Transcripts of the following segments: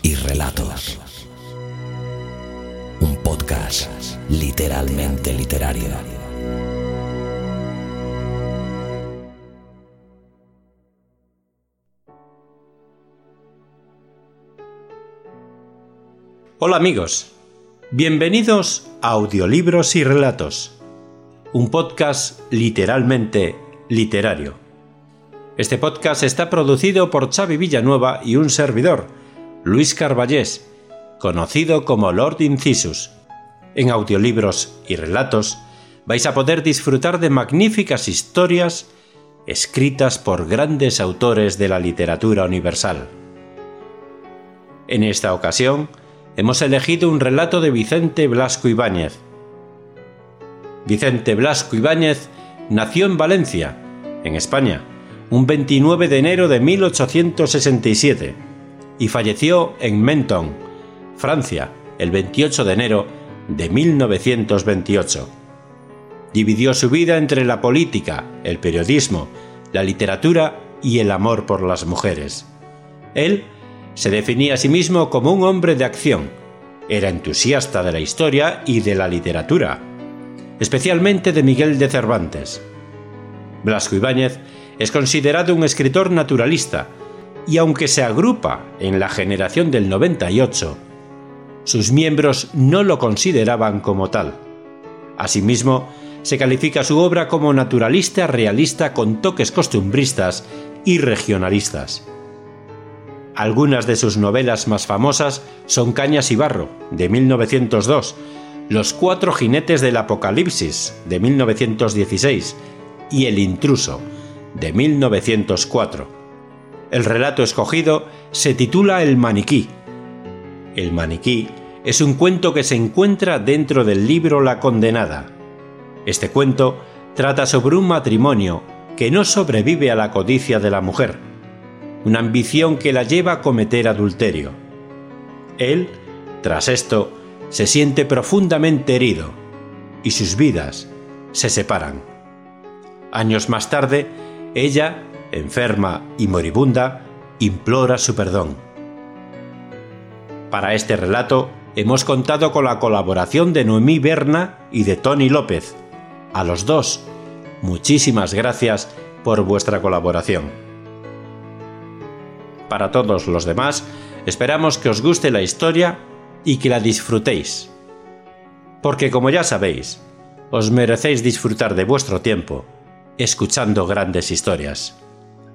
Y relatos. Un podcast literalmente literario. Hola amigos, bienvenidos a Audiolibros y Relatos, un podcast literalmente literario. Este podcast está producido por Xavi Villanueva y un servidor, Luis Carballés, conocido como Lord Incisus. En Audiolibros y Relatos vais a poder disfrutar de magníficas historias escritas por grandes autores de la literatura universal. En esta ocasión, hemos elegido un relato de Vicente Blasco Ibáñez. Vicente Blasco Ibáñez nació en Valencia, en España, un 29 de enero de 1867 y falleció en Menton, Francia, el 28 de enero de 1928. Dividió su vida entre la política, el periodismo, la literatura y el amor por las mujeres. Él se definía a sí mismo como un hombre de acción. Era entusiasta de la historia y de la literatura, especialmente de Miguel de Cervantes. Blasco Ibáñez es considerado un escritor naturalista y aunque se agrupa en la generación del 98, sus miembros no lo consideraban como tal. Asimismo, se califica su obra como naturalista realista con toques costumbristas y regionalistas. Algunas de sus novelas más famosas son Cañas y Barro, de 1902, Los Cuatro Jinetes del Apocalipsis, de 1916, y El Intruso, de 1904. El relato escogido se titula El Maniquí. El Maniquí es un cuento que se encuentra dentro del libro La Condenada. Este cuento trata sobre un matrimonio que no sobrevive a la codicia de la mujer una ambición que la lleva a cometer adulterio. Él, tras esto, se siente profundamente herido y sus vidas se separan. Años más tarde, ella, enferma y moribunda, implora su perdón. Para este relato hemos contado con la colaboración de Noemí Berna y de Tony López. A los dos, muchísimas gracias por vuestra colaboración para todos los demás, esperamos que os guste la historia y que la disfrutéis. Porque como ya sabéis, os merecéis disfrutar de vuestro tiempo escuchando grandes historias.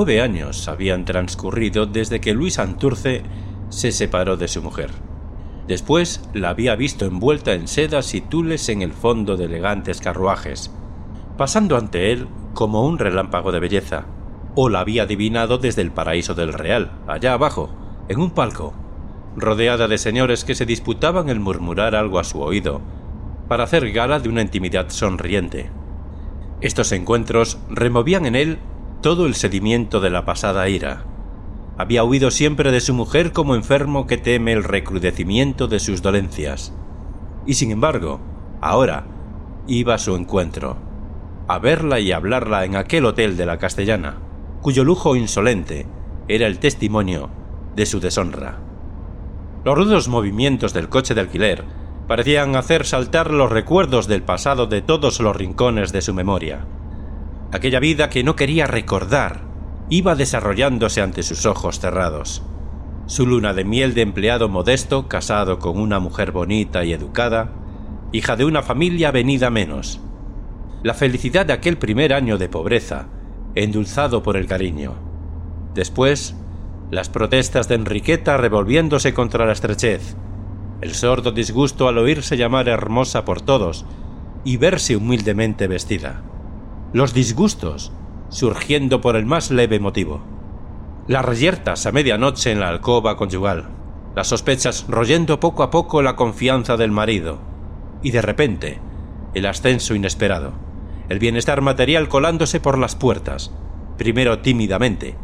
Nueve años habían transcurrido desde que Luis Anturce se separó de su mujer. Después la había visto envuelta en sedas y tules en el fondo de elegantes carruajes, pasando ante él como un relámpago de belleza, o la había adivinado desde el paraíso del Real, allá abajo, en un palco, rodeada de señores que se disputaban el murmurar algo a su oído, para hacer gala de una intimidad sonriente. Estos encuentros removían en él todo el sedimiento de la pasada ira, había huido siempre de su mujer como enfermo que teme el recrudecimiento de sus dolencias. Y sin embargo, ahora iba a su encuentro, a verla y hablarla en aquel hotel de la Castellana, cuyo lujo insolente era el testimonio de su deshonra. Los rudos movimientos del coche de alquiler parecían hacer saltar los recuerdos del pasado de todos los rincones de su memoria. Aquella vida que no quería recordar iba desarrollándose ante sus ojos cerrados. Su luna de miel de empleado modesto, casado con una mujer bonita y educada, hija de una familia venida menos. La felicidad de aquel primer año de pobreza, endulzado por el cariño. Después, las protestas de Enriqueta revolviéndose contra la estrechez, el sordo disgusto al oírse llamar hermosa por todos y verse humildemente vestida. Los disgustos surgiendo por el más leve motivo. Las reyertas a medianoche en la alcoba conyugal, las sospechas royendo poco a poco la confianza del marido, y de repente, el ascenso inesperado, el bienestar material colándose por las puertas, primero tímidamente,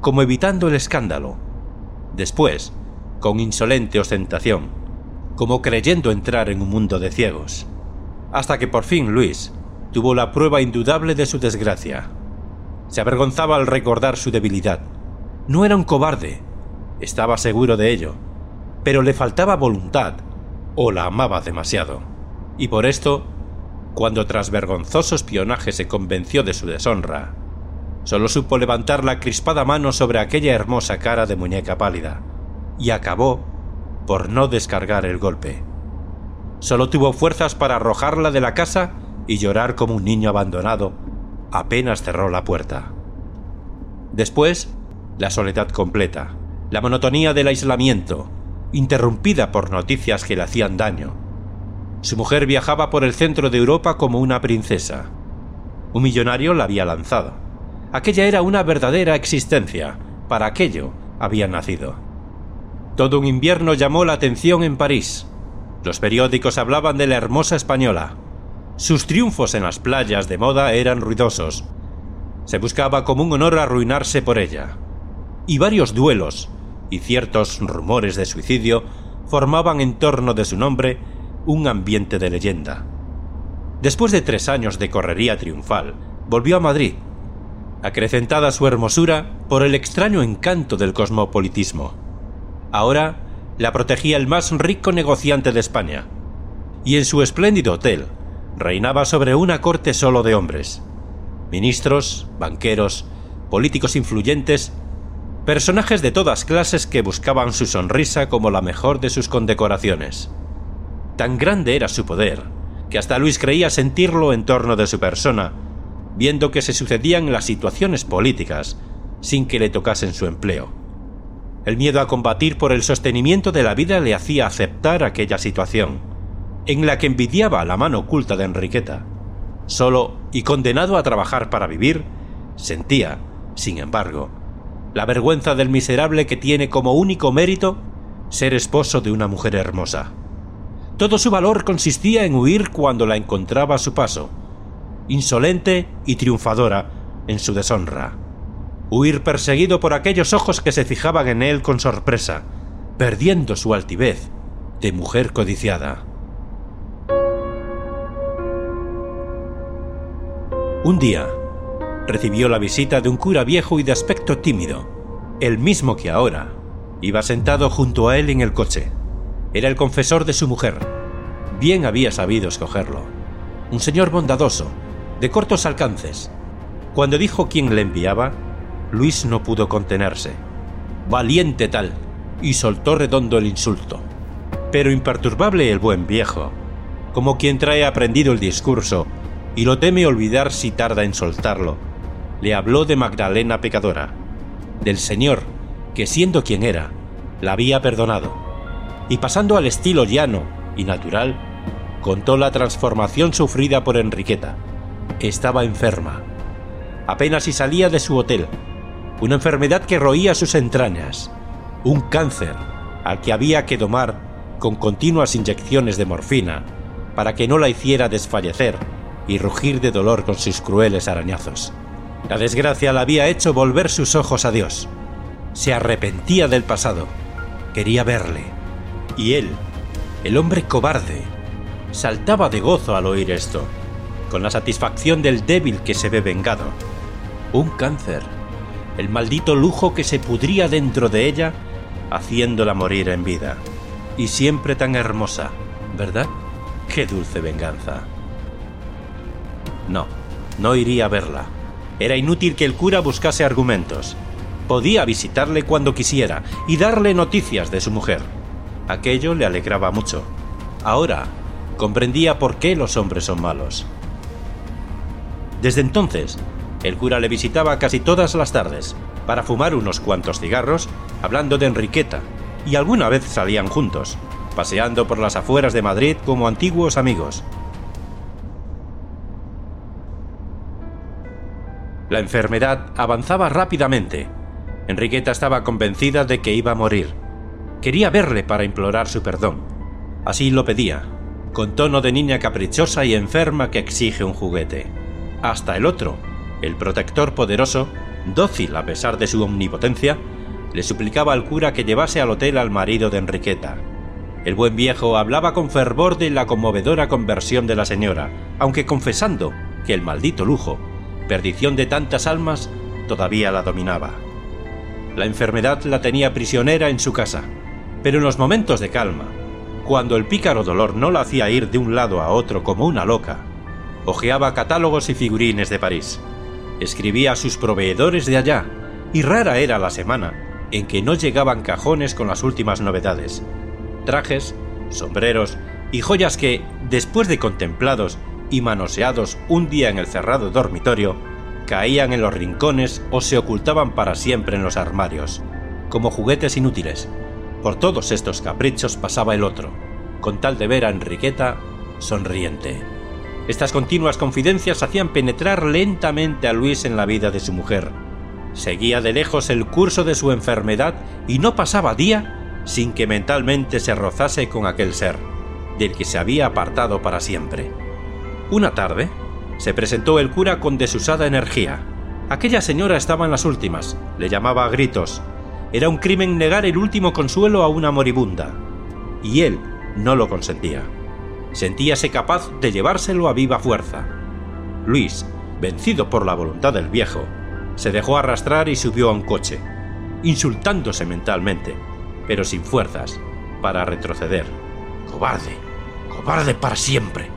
como evitando el escándalo, después, con insolente ostentación, como creyendo entrar en un mundo de ciegos, hasta que por fin Luis tuvo la prueba indudable de su desgracia, se avergonzaba al recordar su debilidad. No era un cobarde, estaba seguro de ello, pero le faltaba voluntad o la amaba demasiado. Y por esto, cuando tras vergonzoso espionaje se convenció de su deshonra, solo supo levantar la crispada mano sobre aquella hermosa cara de muñeca pálida, y acabó por no descargar el golpe. Solo tuvo fuerzas para arrojarla de la casa y llorar como un niño abandonado apenas cerró la puerta. Después, la soledad completa, la monotonía del aislamiento, interrumpida por noticias que le hacían daño. Su mujer viajaba por el centro de Europa como una princesa. Un millonario la había lanzado. Aquella era una verdadera existencia. Para aquello había nacido. Todo un invierno llamó la atención en París. Los periódicos hablaban de la hermosa española, sus triunfos en las playas de moda eran ruidosos. Se buscaba como un honor arruinarse por ella. Y varios duelos y ciertos rumores de suicidio formaban en torno de su nombre un ambiente de leyenda. Después de tres años de correría triunfal, volvió a Madrid, acrecentada su hermosura por el extraño encanto del cosmopolitismo. Ahora la protegía el más rico negociante de España, y en su espléndido hotel, reinaba sobre una corte solo de hombres. Ministros, banqueros, políticos influyentes, personajes de todas clases que buscaban su sonrisa como la mejor de sus condecoraciones. Tan grande era su poder, que hasta Luis creía sentirlo en torno de su persona, viendo que se sucedían las situaciones políticas sin que le tocasen su empleo. El miedo a combatir por el sostenimiento de la vida le hacía aceptar aquella situación en la que envidiaba la mano oculta de Enriqueta. Solo y condenado a trabajar para vivir, sentía, sin embargo, la vergüenza del miserable que tiene como único mérito ser esposo de una mujer hermosa. Todo su valor consistía en huir cuando la encontraba a su paso, insolente y triunfadora en su deshonra. Huir perseguido por aquellos ojos que se fijaban en él con sorpresa, perdiendo su altivez de mujer codiciada. Un día, recibió la visita de un cura viejo y de aspecto tímido, el mismo que ahora iba sentado junto a él en el coche. Era el confesor de su mujer. Bien había sabido escogerlo. Un señor bondadoso, de cortos alcances. Cuando dijo quién le enviaba, Luis no pudo contenerse. Valiente tal, y soltó redondo el insulto. Pero imperturbable el buen viejo, como quien trae aprendido el discurso y lo teme olvidar si tarda en soltarlo. le habló de Magdalena pecadora, del Señor que siendo quien era, la había perdonado, y pasando al estilo llano y natural, contó la transformación sufrida por Enriqueta. Estaba enferma. Apenas si salía de su hotel. Una enfermedad que roía sus entrañas. Un cáncer al que había que domar con continuas inyecciones de morfina para que no la hiciera desfallecer y rugir de dolor con sus crueles arañazos. La desgracia la había hecho volver sus ojos a Dios. Se arrepentía del pasado. Quería verle. Y él, el hombre cobarde, saltaba de gozo al oír esto, con la satisfacción del débil que se ve vengado. Un cáncer, el maldito lujo que se pudría dentro de ella, haciéndola morir en vida. Y siempre tan hermosa, ¿verdad? Qué dulce venganza. No, no iría a verla. Era inútil que el cura buscase argumentos. Podía visitarle cuando quisiera y darle noticias de su mujer. Aquello le alegraba mucho. Ahora comprendía por qué los hombres son malos. Desde entonces, el cura le visitaba casi todas las tardes para fumar unos cuantos cigarros, hablando de Enriqueta, y alguna vez salían juntos, paseando por las afueras de Madrid como antiguos amigos. La enfermedad avanzaba rápidamente. Enriqueta estaba convencida de que iba a morir. Quería verle para implorar su perdón. Así lo pedía, con tono de niña caprichosa y enferma que exige un juguete. Hasta el otro, el protector poderoso, dócil a pesar de su omnipotencia, le suplicaba al cura que llevase al hotel al marido de Enriqueta. El buen viejo hablaba con fervor de la conmovedora conversión de la señora, aunque confesando que el maldito lujo, perdición de tantas almas, todavía la dominaba. La enfermedad la tenía prisionera en su casa, pero en los momentos de calma, cuando el pícaro dolor no la hacía ir de un lado a otro como una loca, hojeaba catálogos y figurines de París, escribía a sus proveedores de allá, y rara era la semana en que no llegaban cajones con las últimas novedades, trajes, sombreros y joyas que, después de contemplados y manoseados un día en el cerrado dormitorio, caían en los rincones o se ocultaban para siempre en los armarios, como juguetes inútiles. Por todos estos caprichos pasaba el otro, con tal de ver a Enriqueta sonriente. Estas continuas confidencias hacían penetrar lentamente a Luis en la vida de su mujer. Seguía de lejos el curso de su enfermedad y no pasaba día sin que mentalmente se rozase con aquel ser, del que se había apartado para siempre. Una tarde, se presentó el cura con desusada energía. Aquella señora estaba en las últimas, le llamaba a gritos. Era un crimen negar el último consuelo a una moribunda. Y él no lo consentía. Sentíase capaz de llevárselo a viva fuerza. Luis, vencido por la voluntad del viejo, se dejó arrastrar y subió a un coche, insultándose mentalmente, pero sin fuerzas, para retroceder. Cobarde, cobarde para siempre.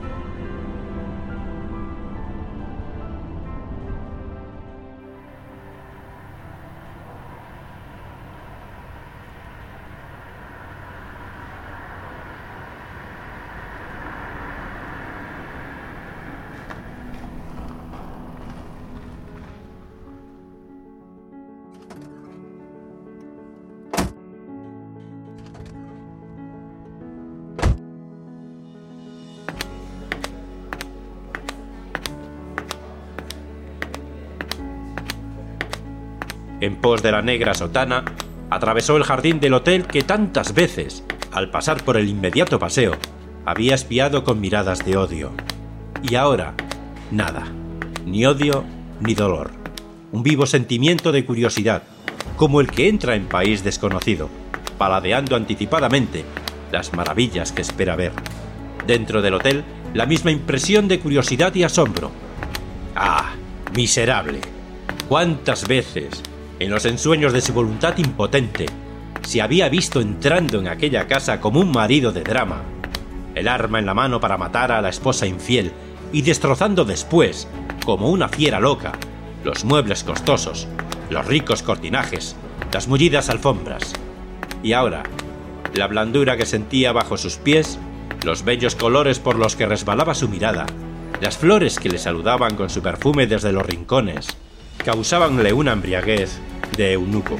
De la negra sotana, atravesó el jardín del hotel que tantas veces, al pasar por el inmediato paseo, había espiado con miradas de odio. Y ahora, nada, ni odio ni dolor. Un vivo sentimiento de curiosidad, como el que entra en país desconocido, paladeando anticipadamente las maravillas que espera ver. Dentro del hotel, la misma impresión de curiosidad y asombro. ¡Ah! Miserable. ¿Cuántas veces, en los ensueños de su voluntad impotente, se había visto entrando en aquella casa como un marido de drama, el arma en la mano para matar a la esposa infiel y destrozando después, como una fiera loca, los muebles costosos, los ricos cortinajes, las mullidas alfombras. Y ahora, la blandura que sentía bajo sus pies, los bellos colores por los que resbalaba su mirada, las flores que le saludaban con su perfume desde los rincones, causábanle una embriaguez de eunuco.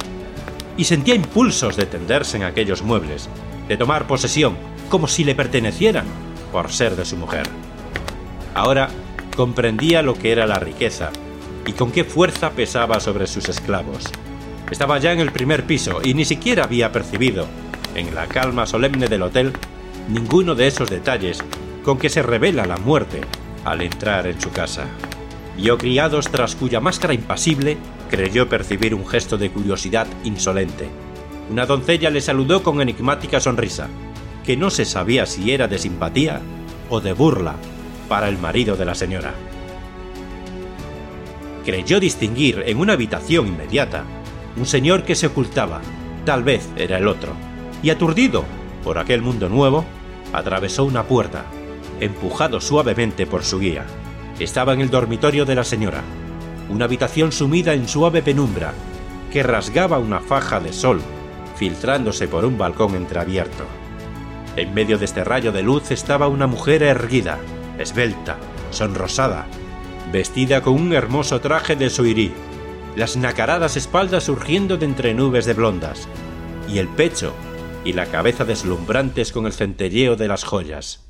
Y sentía impulsos de tenderse en aquellos muebles, de tomar posesión, como si le pertenecieran, por ser de su mujer. Ahora comprendía lo que era la riqueza y con qué fuerza pesaba sobre sus esclavos. Estaba ya en el primer piso y ni siquiera había percibido, en la calma solemne del hotel, ninguno de esos detalles con que se revela la muerte al entrar en su casa. Vio criados tras cuya máscara impasible creyó percibir un gesto de curiosidad insolente. Una doncella le saludó con enigmática sonrisa, que no se sabía si era de simpatía o de burla para el marido de la señora. Creyó distinguir en una habitación inmediata un señor que se ocultaba, tal vez era el otro, y aturdido por aquel mundo nuevo, atravesó una puerta, empujado suavemente por su guía. Estaba en el dormitorio de la señora, una habitación sumida en suave penumbra, que rasgaba una faja de sol, filtrándose por un balcón entreabierto. En medio de este rayo de luz estaba una mujer erguida, esbelta, sonrosada, vestida con un hermoso traje de suirí, las nacaradas espaldas surgiendo de entre nubes de blondas, y el pecho y la cabeza deslumbrantes con el centelleo de las joyas.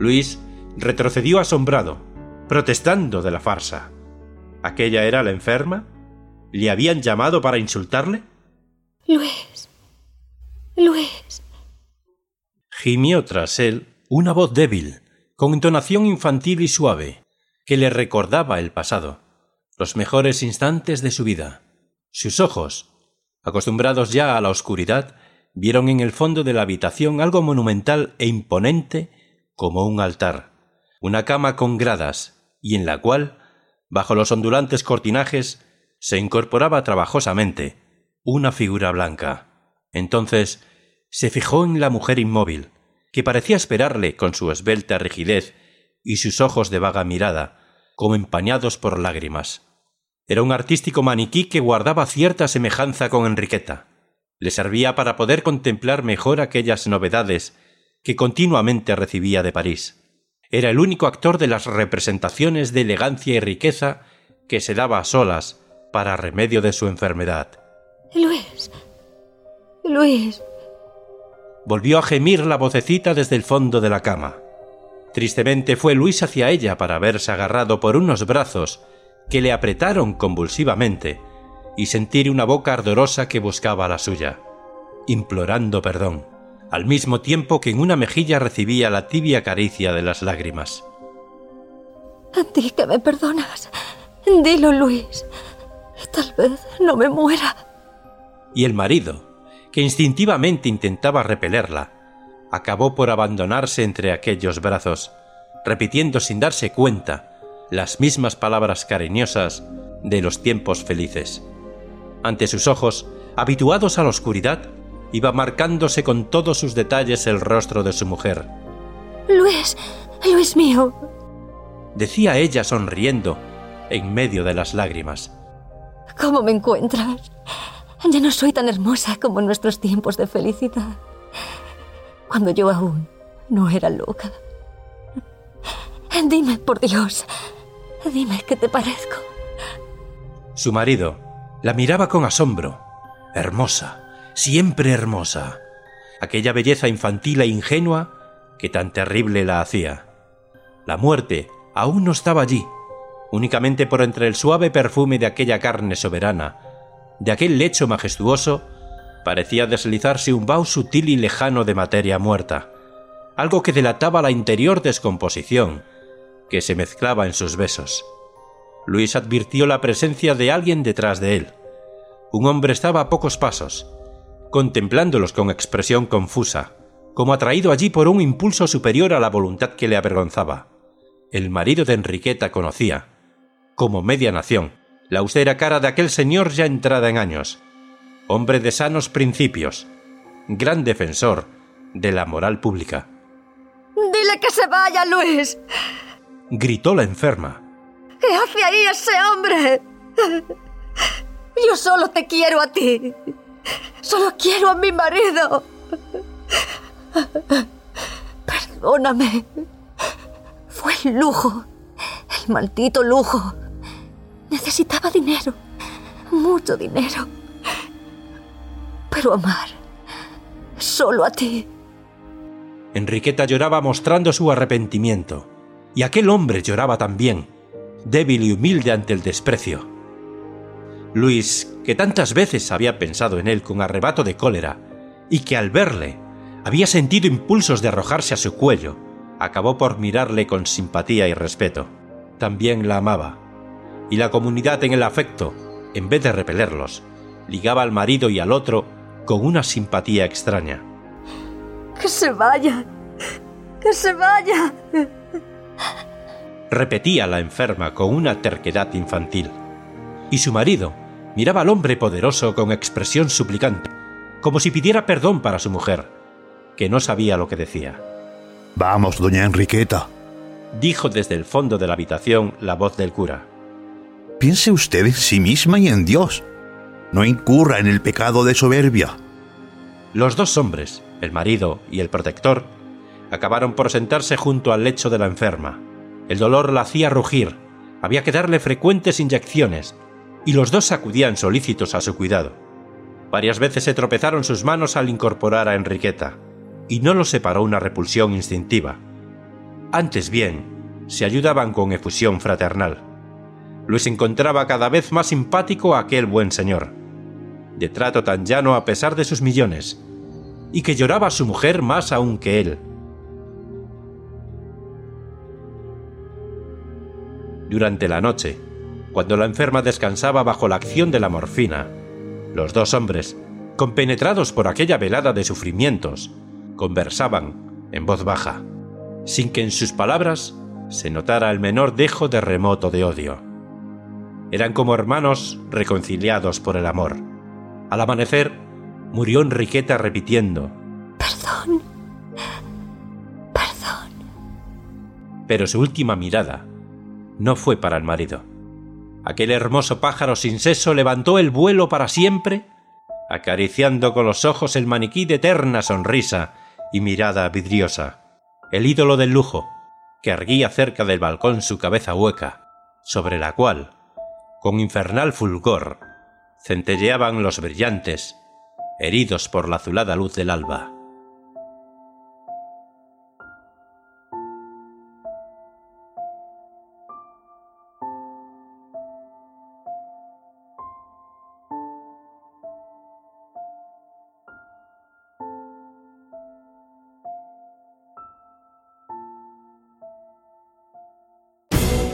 Luis retrocedió asombrado, protestando de la farsa. ¿Aquella era la enferma? ¿Le habían llamado para insultarle? Luis. Luis. Gimió tras él una voz débil, con entonación infantil y suave, que le recordaba el pasado, los mejores instantes de su vida. Sus ojos, acostumbrados ya a la oscuridad, vieron en el fondo de la habitación algo monumental e imponente como un altar, una cama con gradas, y en la cual, bajo los ondulantes cortinajes, se incorporaba trabajosamente una figura blanca. Entonces se fijó en la mujer inmóvil, que parecía esperarle con su esbelta rigidez y sus ojos de vaga mirada, como empañados por lágrimas. Era un artístico maniquí que guardaba cierta semejanza con Enriqueta. Le servía para poder contemplar mejor aquellas novedades que continuamente recibía de París. Era el único actor de las representaciones de elegancia y riqueza que se daba a solas para remedio de su enfermedad. Luis. Luis. Volvió a gemir la vocecita desde el fondo de la cama. Tristemente fue Luis hacia ella para verse agarrado por unos brazos que le apretaron convulsivamente y sentir una boca ardorosa que buscaba la suya, implorando perdón, al mismo tiempo que en una mejilla recibía la tibia caricia de las lágrimas. Di que me perdonas. Dilo, Luis. Tal vez no me muera. Y el marido, que instintivamente intentaba repelerla, acabó por abandonarse entre aquellos brazos, repitiendo sin darse cuenta las mismas palabras cariñosas de los tiempos felices. Ante sus ojos, habituados a la oscuridad, iba marcándose con todos sus detalles el rostro de su mujer. Luis, Luis mío. Decía ella sonriendo, en medio de las lágrimas. ¿Cómo me encuentras? Ya no soy tan hermosa como en nuestros tiempos de felicidad. Cuando yo aún no era loca. Dime, por Dios, dime qué te parezco. Su marido la miraba con asombro. Hermosa, siempre hermosa. Aquella belleza infantil e ingenua que tan terrible la hacía. La muerte aún no estaba allí, únicamente por entre el suave perfume de aquella carne soberana, de aquel lecho majestuoso, parecía deslizarse un vaho sutil y lejano de materia muerta, algo que delataba la interior descomposición que se mezclaba en sus besos. Luis advirtió la presencia de alguien detrás de él. Un hombre estaba a pocos pasos, contemplándolos con expresión confusa, como atraído allí por un impulso superior a la voluntad que le avergonzaba. El marido de Enriqueta conocía, como media nación, la austera cara de aquel señor ya entrada en años, hombre de sanos principios, gran defensor de la moral pública. Dile que se vaya, Luis gritó la enferma. ¿Qué hace ahí ese hombre? Yo solo te quiero a ti. Solo quiero a mi marido. Perdóname. Fue el lujo. El maldito lujo. Necesitaba dinero. mucho dinero. Pero amar solo a ti. Enriqueta lloraba mostrando su arrepentimiento, y aquel hombre lloraba también, débil y humilde ante el desprecio. Luis, que tantas veces había pensado en él con arrebato de cólera, y que al verle había sentido impulsos de arrojarse a su cuello, acabó por mirarle con simpatía y respeto. También la amaba, y la comunidad en el afecto, en vez de repelerlos, ligaba al marido y al otro con una simpatía extraña. Que se vaya. Que se vaya. Repetía la enferma con una terquedad infantil. Y su marido miraba al hombre poderoso con expresión suplicante, como si pidiera perdón para su mujer, que no sabía lo que decía. Vamos, doña Enriqueta, dijo desde el fondo de la habitación la voz del cura. Piense usted en sí misma y en Dios. No incurra en el pecado de soberbia. Los dos hombres, el marido y el protector, acabaron por sentarse junto al lecho de la enferma. El dolor la hacía rugir, había que darle frecuentes inyecciones, y los dos acudían solícitos a su cuidado. Varias veces se tropezaron sus manos al incorporar a Enriqueta, y no los separó una repulsión instintiva. Antes bien, se ayudaban con efusión fraternal. Luis encontraba cada vez más simpático a aquel buen señor, de trato tan llano a pesar de sus millones, y que lloraba a su mujer más aún que él. Durante la noche, cuando la enferma descansaba bajo la acción de la morfina, los dos hombres, compenetrados por aquella velada de sufrimientos, conversaban en voz baja, sin que en sus palabras se notara el menor dejo de remoto de odio. Eran como hermanos reconciliados por el amor. Al amanecer, murió Enriqueta repitiendo, Perdón. Perdón. pero su última mirada no fue para el marido. Aquel hermoso pájaro sin seso levantó el vuelo para siempre, acariciando con los ojos el maniquí de eterna sonrisa y mirada vidriosa, el ídolo del lujo, que erguía cerca del balcón su cabeza hueca, sobre la cual, con infernal fulgor, centelleaban los brillantes, heridos por la azulada luz del alba.